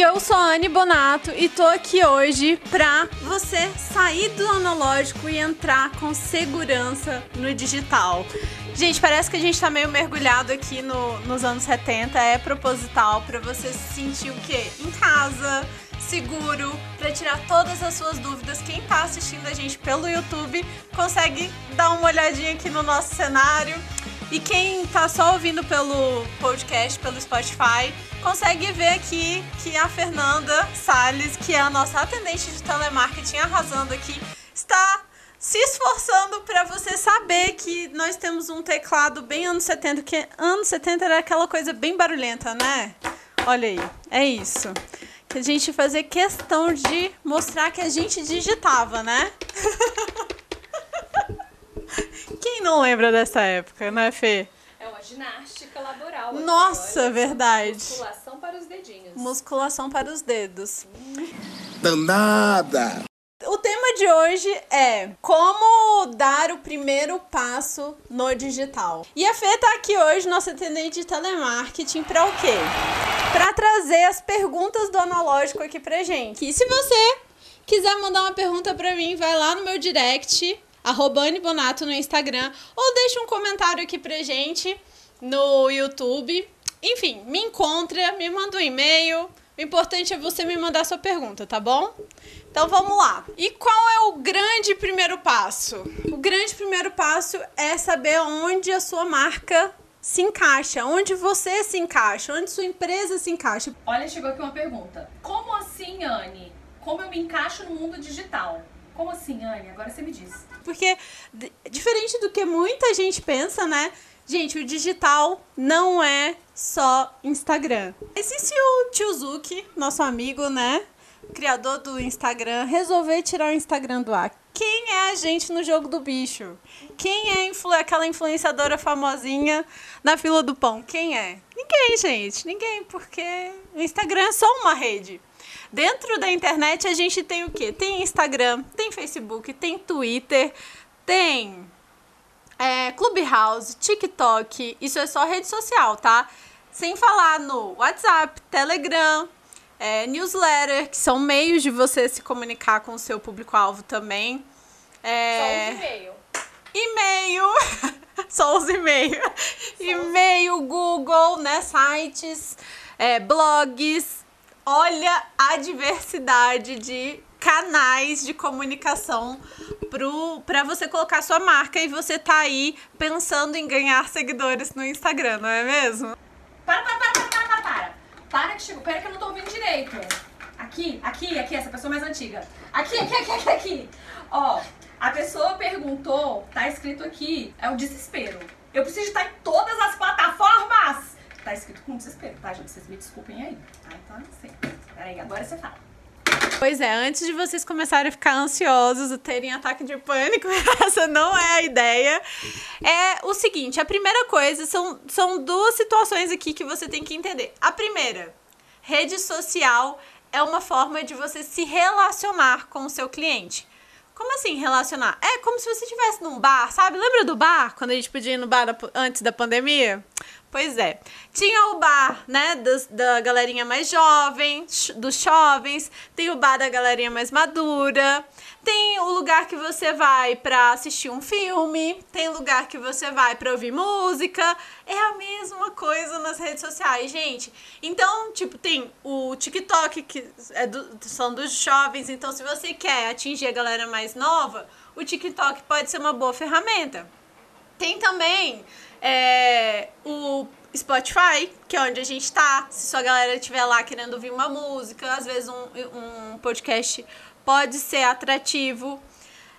E eu sou a Anne Bonato e tô aqui hoje pra você sair do analógico e entrar com segurança no digital. Gente, parece que a gente tá meio mergulhado aqui no, nos anos 70, é proposital para você se sentir o quê? Em casa, seguro, para tirar todas as suas dúvidas. Quem tá assistindo a gente pelo YouTube consegue dar uma olhadinha aqui no nosso cenário. E quem tá só ouvindo pelo podcast, pelo Spotify, consegue ver aqui que a Fernanda Salles, que é a nossa atendente de telemarketing arrasando aqui, está se esforçando para você saber que nós temos um teclado bem anos 70, que anos 70 era aquela coisa bem barulhenta, né? Olha aí, é isso. Que a gente fazia questão de mostrar que a gente digitava, né? Não lembra dessa época, né, Fê? É uma ginástica laboral. Nossa, Olha, verdade. Musculação para os dedinhos. Musculação para os dedos. Danada! O tema de hoje é como dar o primeiro passo no digital. E a Fê tá aqui hoje, nossa atendente de telemarketing, para o quê? Para trazer as perguntas do analógico aqui pra gente. E se você quiser mandar uma pergunta para mim, vai lá no meu direct, arroba Anne Bonato no Instagram, ou deixa um comentário aqui pra gente no YouTube. Enfim, me encontra, me manda um e-mail. O importante é você me mandar sua pergunta, tá bom? Então vamos lá. E qual é o grande primeiro passo? O grande primeiro passo é saber onde a sua marca se encaixa, onde você se encaixa, onde sua empresa se encaixa. Olha, chegou aqui uma pergunta. Como assim, Anne? Como eu me encaixo no mundo digital? Como assim, Anne? Agora você me diz. Porque, diferente do que muita gente pensa, né? Gente, o digital não é só Instagram. E se o Tio Zuki, nosso amigo, né? Criador do Instagram, resolver tirar o Instagram do ar? Quem é a gente no jogo do bicho? Quem é influ aquela influenciadora famosinha na fila do pão? Quem é? Ninguém, gente. Ninguém, porque o Instagram é só uma rede. Dentro da internet a gente tem o quê? Tem Instagram, tem Facebook, tem Twitter, tem é, Clubhouse, TikTok, isso é só rede social, tá? Sem falar no WhatsApp, Telegram, é, newsletter, que são meios de você se comunicar com o seu público-alvo também. É, Só um e-mail. e-mail, só os e-mails. E-mail, Google, né? Sites, é, blogs. Olha a diversidade de canais de comunicação para você colocar sua marca e você tá aí pensando em ganhar seguidores no Instagram, não é mesmo? Para, para, para, para, para, para, para. Que chegou. Pera que eu não tô ouvindo direito. Aqui, aqui, aqui, essa pessoa mais antiga. Aqui, aqui, aqui, aqui, aqui. Ó, a pessoa perguntou, tá escrito aqui, é o desespero. Eu preciso estar em todas as plataformas. Com desespero, tá, gente? Vocês me desculpem aí. Tá, então assim. Peraí, agora você fala. Pois é, antes de vocês começarem a ficar ansiosos, terem ataque de pânico, essa não é a ideia. É o seguinte, a primeira coisa são, são duas situações aqui que você tem que entender. A primeira, rede social é uma forma de você se relacionar com o seu cliente. Como assim relacionar? É como se você estivesse num bar, sabe? Lembra do bar? Quando a gente podia ir no bar antes da pandemia? Pois é. Tinha o bar, né, da galerinha mais jovem, dos jovens. Tem o bar da galerinha mais madura. Tem o lugar que você vai pra assistir um filme. Tem lugar que você vai pra ouvir música. É a mesma coisa nas redes sociais, gente. Então, tipo, tem o TikTok, que é do- são dos jovens. Então, se você quer atingir a galera mais nova, o TikTok pode ser uma boa ferramenta. Tem também é, Spotify, que é onde a gente tá. Se sua galera estiver lá querendo ouvir uma música, às vezes um, um podcast pode ser atrativo.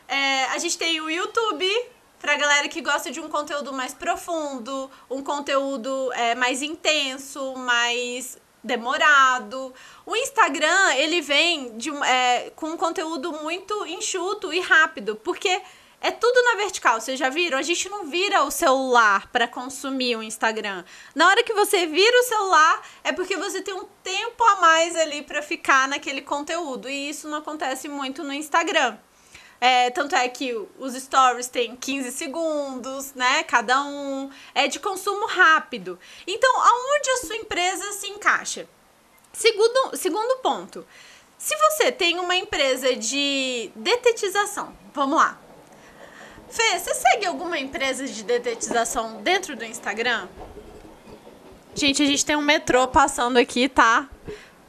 É, a gente tem o YouTube, pra galera que gosta de um conteúdo mais profundo, um conteúdo é, mais intenso, mais demorado. O Instagram, ele vem de, é, com um conteúdo muito enxuto e rápido, porque é tudo na vertical, vocês já viram? A gente não vira o celular para consumir o Instagram. Na hora que você vira o celular, é porque você tem um tempo a mais ali para ficar naquele conteúdo. E isso não acontece muito no Instagram. É, tanto é que os stories têm 15 segundos, né? Cada um. É de consumo rápido. Então, aonde a sua empresa se encaixa? Segundo, segundo ponto. Se você tem uma empresa de detetização, vamos lá. Fê, você segue alguma empresa de detetização dentro do Instagram? Gente, a gente tem um metrô passando aqui, tá?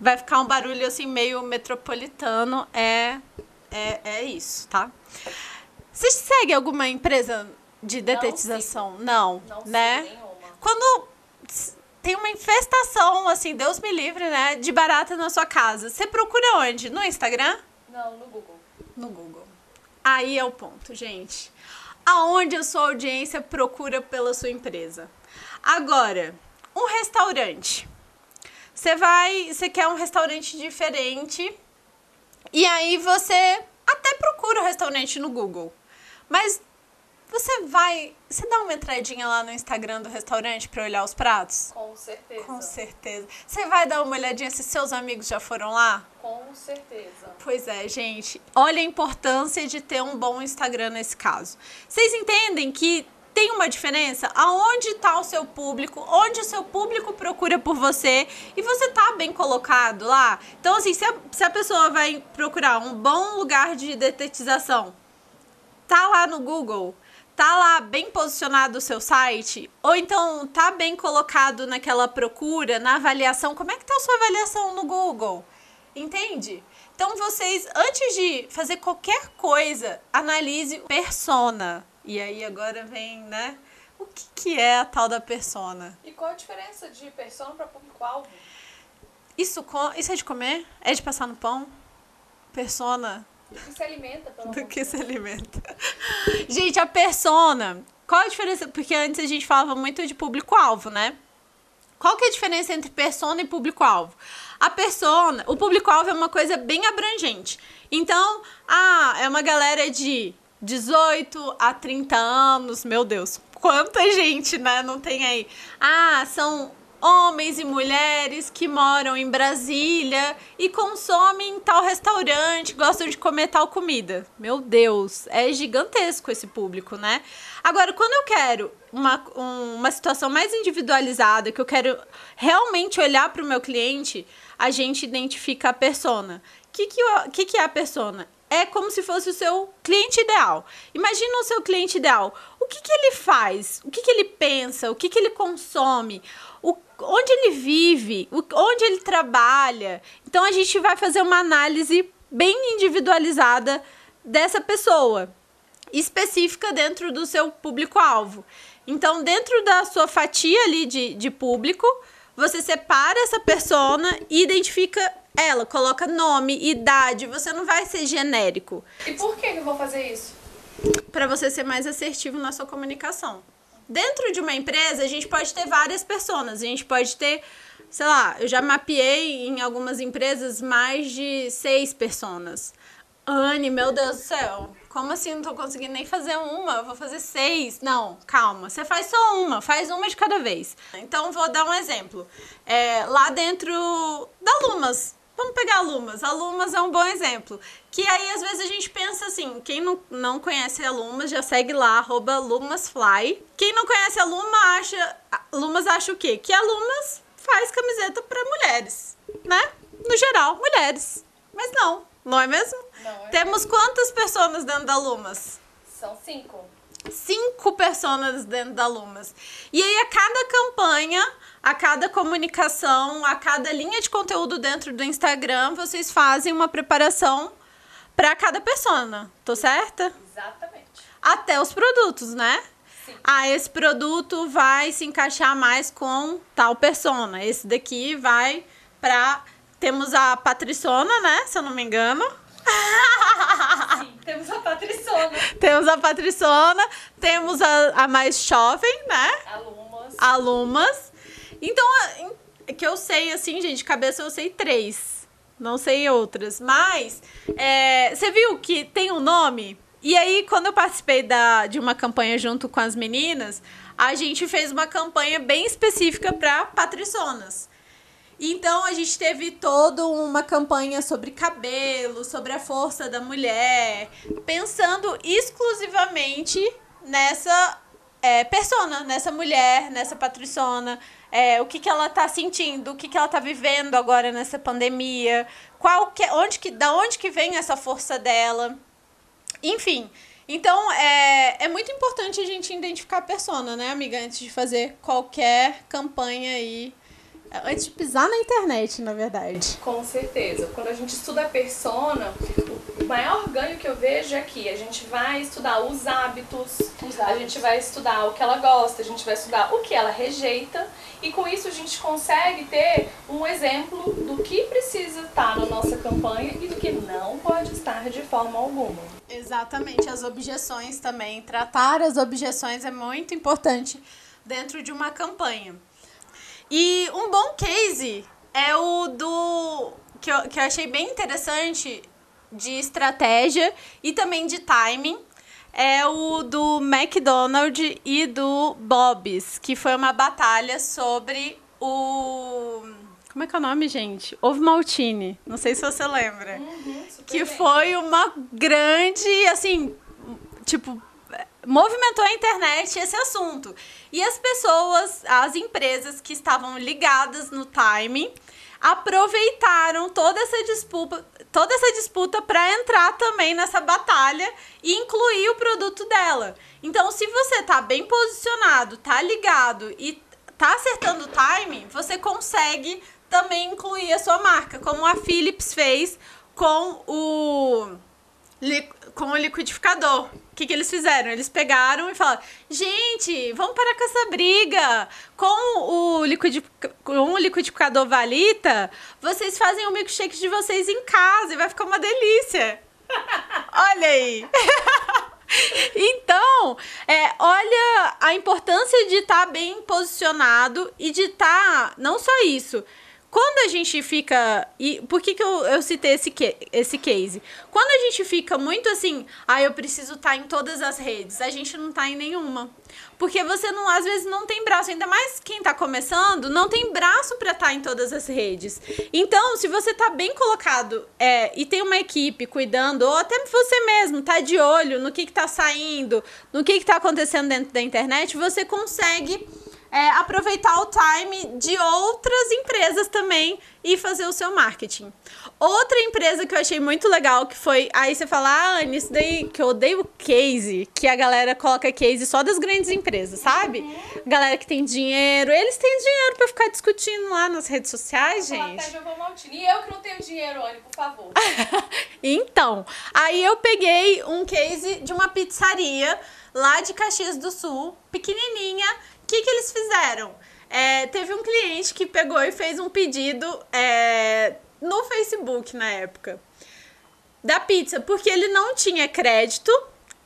Vai ficar um barulho assim meio metropolitano. É, é, é isso, tá? Você segue alguma empresa de detetização? Não, Não né? sei nenhuma. Quando tem uma infestação, assim, Deus me livre, né? De barata na sua casa, você procura onde? No Instagram? Não, no Google. No Google. Aí é o ponto, gente. Aonde a sua audiência procura pela sua empresa? Agora, um restaurante. Você vai, você quer um restaurante diferente e aí você até procura o restaurante no Google. Mas você vai, você dá uma entradinha lá no Instagram do restaurante para olhar os pratos? Com certeza. Com certeza. Você vai dar uma olhadinha se seus amigos já foram lá? Com certeza. Pois é, gente. Olha a importância de ter um bom Instagram nesse caso. Vocês entendem que tem uma diferença? Aonde está o seu público? Onde o seu público procura por você? E você tá bem colocado lá? Então, assim, se a, se a pessoa vai procurar um bom lugar de detetização, tá lá no Google, tá lá bem posicionado o seu site, ou então tá bem colocado naquela procura, na avaliação, como é que tá a sua avaliação no Google? Entende? Então vocês, antes de fazer qualquer coisa, analise persona. E aí agora vem, né? O que, que é a tal da persona? E qual a diferença de persona para público-alvo? Isso, isso é de comer? É de passar no pão? Persona? Do que se alimenta, pelo amor do de que se alimenta. Gente, a persona. Qual a diferença? Porque antes a gente falava muito de público-alvo, né? Qual que é a diferença entre persona e público-alvo? A persona, o público-alvo é uma coisa bem abrangente. Então, ah, é uma galera de 18 a 30 anos, meu Deus, quanta gente, né? Não tem aí. Ah, são homens e mulheres que moram em Brasília e consomem tal restaurante, gostam de comer tal comida. Meu Deus, é gigantesco esse público, né? Agora, quando eu quero uma, um- uma situação mais individualizada, que eu quero realmente olhar para o meu cliente, a gente identifica a persona. O que, que, o- que, que é a persona? É como se fosse o seu cliente ideal. Imagina o seu cliente ideal. O que, que ele faz? O que, que ele pensa? O que, que ele consome? O, onde ele vive? O, onde ele trabalha? Então a gente vai fazer uma análise bem individualizada dessa pessoa específica dentro do seu público-alvo. Então, dentro da sua fatia ali de, de público, você separa essa persona e identifica ela, coloca nome, idade, você não vai ser genérico, E por que eu vou fazer isso? para você ser mais assertivo na sua comunicação. Dentro de uma empresa, a gente pode ter várias personas, a gente pode ter, sei lá, eu já mapeei em algumas empresas mais de seis personas. Anne, meu Deus do céu, como assim não tô conseguindo nem fazer uma? Eu vou fazer seis. Não, calma, você faz só uma, faz uma de cada vez. Então, vou dar um exemplo. É, lá dentro da Lumas, Vamos pegar a Lumas. A Lumas é um bom exemplo. Que aí, às vezes, a gente pensa assim: quem não, não conhece a Lumas, já segue lá, arroba LumasFly. Quem não conhece a Luma acha. Lumas acha o quê? Que a Lumas faz camiseta para mulheres, né? No geral, mulheres. Mas não, não é mesmo? Não, é Temos quantas pessoas dentro da Lumas? São cinco. cinco personas dentro da Lumas. E aí, a cada campanha, a cada comunicação, a cada linha de conteúdo dentro do Instagram, vocês fazem uma preparação para cada persona. Tô certa? Exatamente. Até os produtos, né? Sim. Ah, esse produto vai se encaixar mais com tal persona. Esse daqui vai pra. Temos a Patriciona, né? Se eu não me engano. Sim, temos a Patriciona. Temos a Patriciona, temos a, a mais jovem, né? Alumas. alumas. Então, a- que eu sei, assim, gente, de cabeça eu sei três. Não sei outras. Mas, é, você viu que tem um nome? E aí, quando eu participei da, de uma campanha junto com as meninas, a gente fez uma campanha bem específica para patriçonas. Então a gente teve toda uma campanha sobre cabelo, sobre a força da mulher, pensando exclusivamente nessa é, persona nessa mulher, nessa patriciona, é, o que, que ela tá sentindo, o que, que ela tá vivendo agora nessa pandemia, qual que, onde que, da onde que vem essa força dela. Enfim, então é, é muito importante a gente identificar a persona, né, amiga, antes de fazer qualquer campanha aí. Antes de pisar na internet, na verdade. Com certeza. Quando a gente estuda a persona, o maior ganho que eu vejo é que a gente vai estudar os hábitos, os hábitos, a gente vai estudar o que ela gosta, a gente vai estudar o que ela rejeita, e com isso a gente consegue ter um exemplo do que precisa estar na nossa campanha e do que não pode estar de forma alguma. Exatamente, as objeções também. Tratar as objeções é muito importante dentro de uma campanha. E um bom case é o do. que eu, que eu achei bem interessante de estratégia e também de timing. É o do McDonald's e do Bob's, que foi uma batalha sobre o. Como é que é o nome, gente? Ovo Maltine. Não sei se você lembra. Uhum, que foi uma grande, assim, tipo, movimentou a internet esse assunto. E as pessoas, as empresas que estavam ligadas no timing, aproveitaram toda essa disputa, toda essa disputa para entrar também nessa batalha e incluir o produto dela. Então, se você tá bem posicionado, tá ligado e tá acertando o timing, você consegue também incluir a sua marca, como a Philips fez com o com o liquidificador. O que, que eles fizeram? Eles pegaram e falaram: gente, vamos parar com essa briga. Com o, liquid, com o liquidificador Valita, vocês fazem o milkshake de vocês em casa e vai ficar uma delícia. Olha aí. então, é, olha a importância de estar tá bem posicionado e de estar. Tá, não só isso quando a gente fica. E por que, que eu, eu citei esse, esse case? Quando a gente fica muito assim, ah, eu preciso estar tá em todas as redes, a gente não está em nenhuma. Porque você não, às vezes não tem braço, ainda mais quem está começando, não tem braço para estar tá em todas as redes. Então, se você está bem colocado é, e tem uma equipe cuidando, ou até você mesmo tá de olho no que está saindo, no que está acontecendo dentro da internet, você consegue é, aproveitar o time de outras empresas também e fazer o seu marketing. Outra empresa que eu achei muito legal, que foi. Aí você fala, ah, Anne, isso daí que eu odeio case, que a galera coloca case só das grandes empresas, sabe? Uhum. Galera que tem dinheiro, eles têm dinheiro para ficar discutindo lá nas redes sociais, gente. E eu que não tenho dinheiro, Anne, por favor. então, aí eu peguei um case de uma pizzaria lá de Caxias do Sul, pequenininha que, que eles fizeram? É, teve um cliente que pegou e fez um pedido é, no Facebook na época da pizza, porque ele não tinha crédito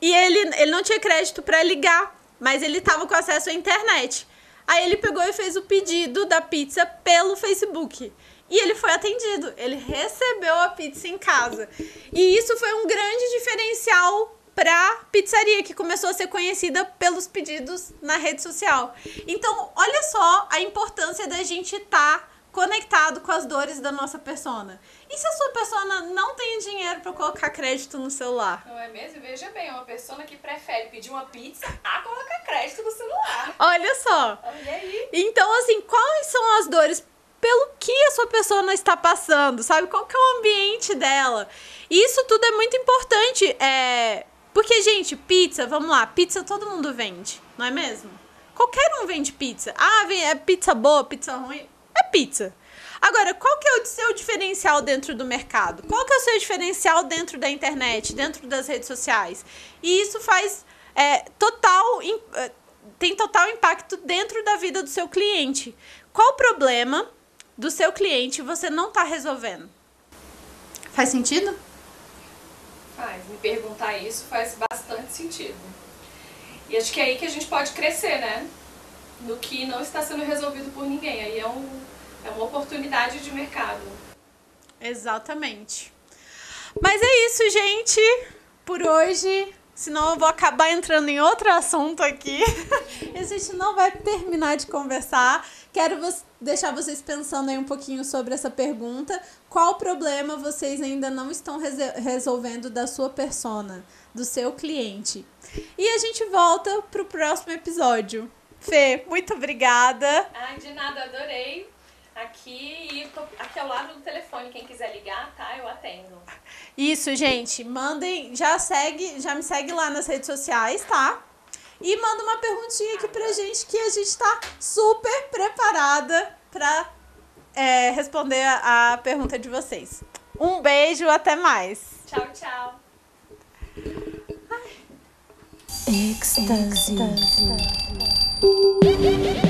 e ele, ele não tinha crédito para ligar, mas ele tava com acesso à internet. Aí ele pegou e fez o pedido da pizza pelo Facebook. E ele foi atendido, ele recebeu a pizza em casa. E isso foi um grande diferencial para pizzaria que começou a ser conhecida pelos pedidos na rede social. Então, olha só a importância da gente estar tá conectado com as dores da nossa persona. E se a sua persona não tem dinheiro para colocar crédito no celular? Não é mesmo? Veja bem, é uma pessoa que prefere pedir uma pizza a colocar crédito no celular. Olha só. Olha aí. Então, assim, quais são as dores pelo que a sua persona está passando, sabe? Qual que é o ambiente dela? E isso tudo é muito importante. É, porque, gente, pizza, vamos lá, pizza todo mundo vende, não é mesmo? Qualquer um vende pizza. Ah, é pizza boa, pizza ruim. É pizza. Agora, qual que é o seu diferencial dentro do mercado? Qual que é o seu diferencial dentro da internet, dentro das redes sociais? E isso faz é, total é, tem total impacto dentro da vida do seu cliente. Qual problema do seu cliente você não está resolvendo? Faz sentido? Faz. Me perguntar isso faz bastante sentido. E acho que é aí que a gente pode crescer, né? No que não está sendo resolvido por ninguém. Aí é, um, é uma oportunidade de mercado. Exatamente. Mas é isso, gente. Por hoje senão eu vou acabar entrando em outro assunto aqui. e a gente não vai terminar de conversar. Quero deixar vocês pensando aí um pouquinho sobre essa pergunta. Qual problema vocês ainda não estão resolvendo da sua persona, do seu cliente? E a gente volta pro próximo episódio. Fê, muito obrigada. Ai, de nada, adorei. Aqui tô aqui ao lado do telefone, quem quiser ligar, tá? Eu atendo. Isso, gente, mandem, já segue, já me segue lá nas redes sociais, tá? E manda uma perguntinha aqui pra gente que a gente tá super preparada pra é, responder a, a pergunta de vocês. Um beijo, até mais. Tchau, tchau. Ecstasy. Ecstasy.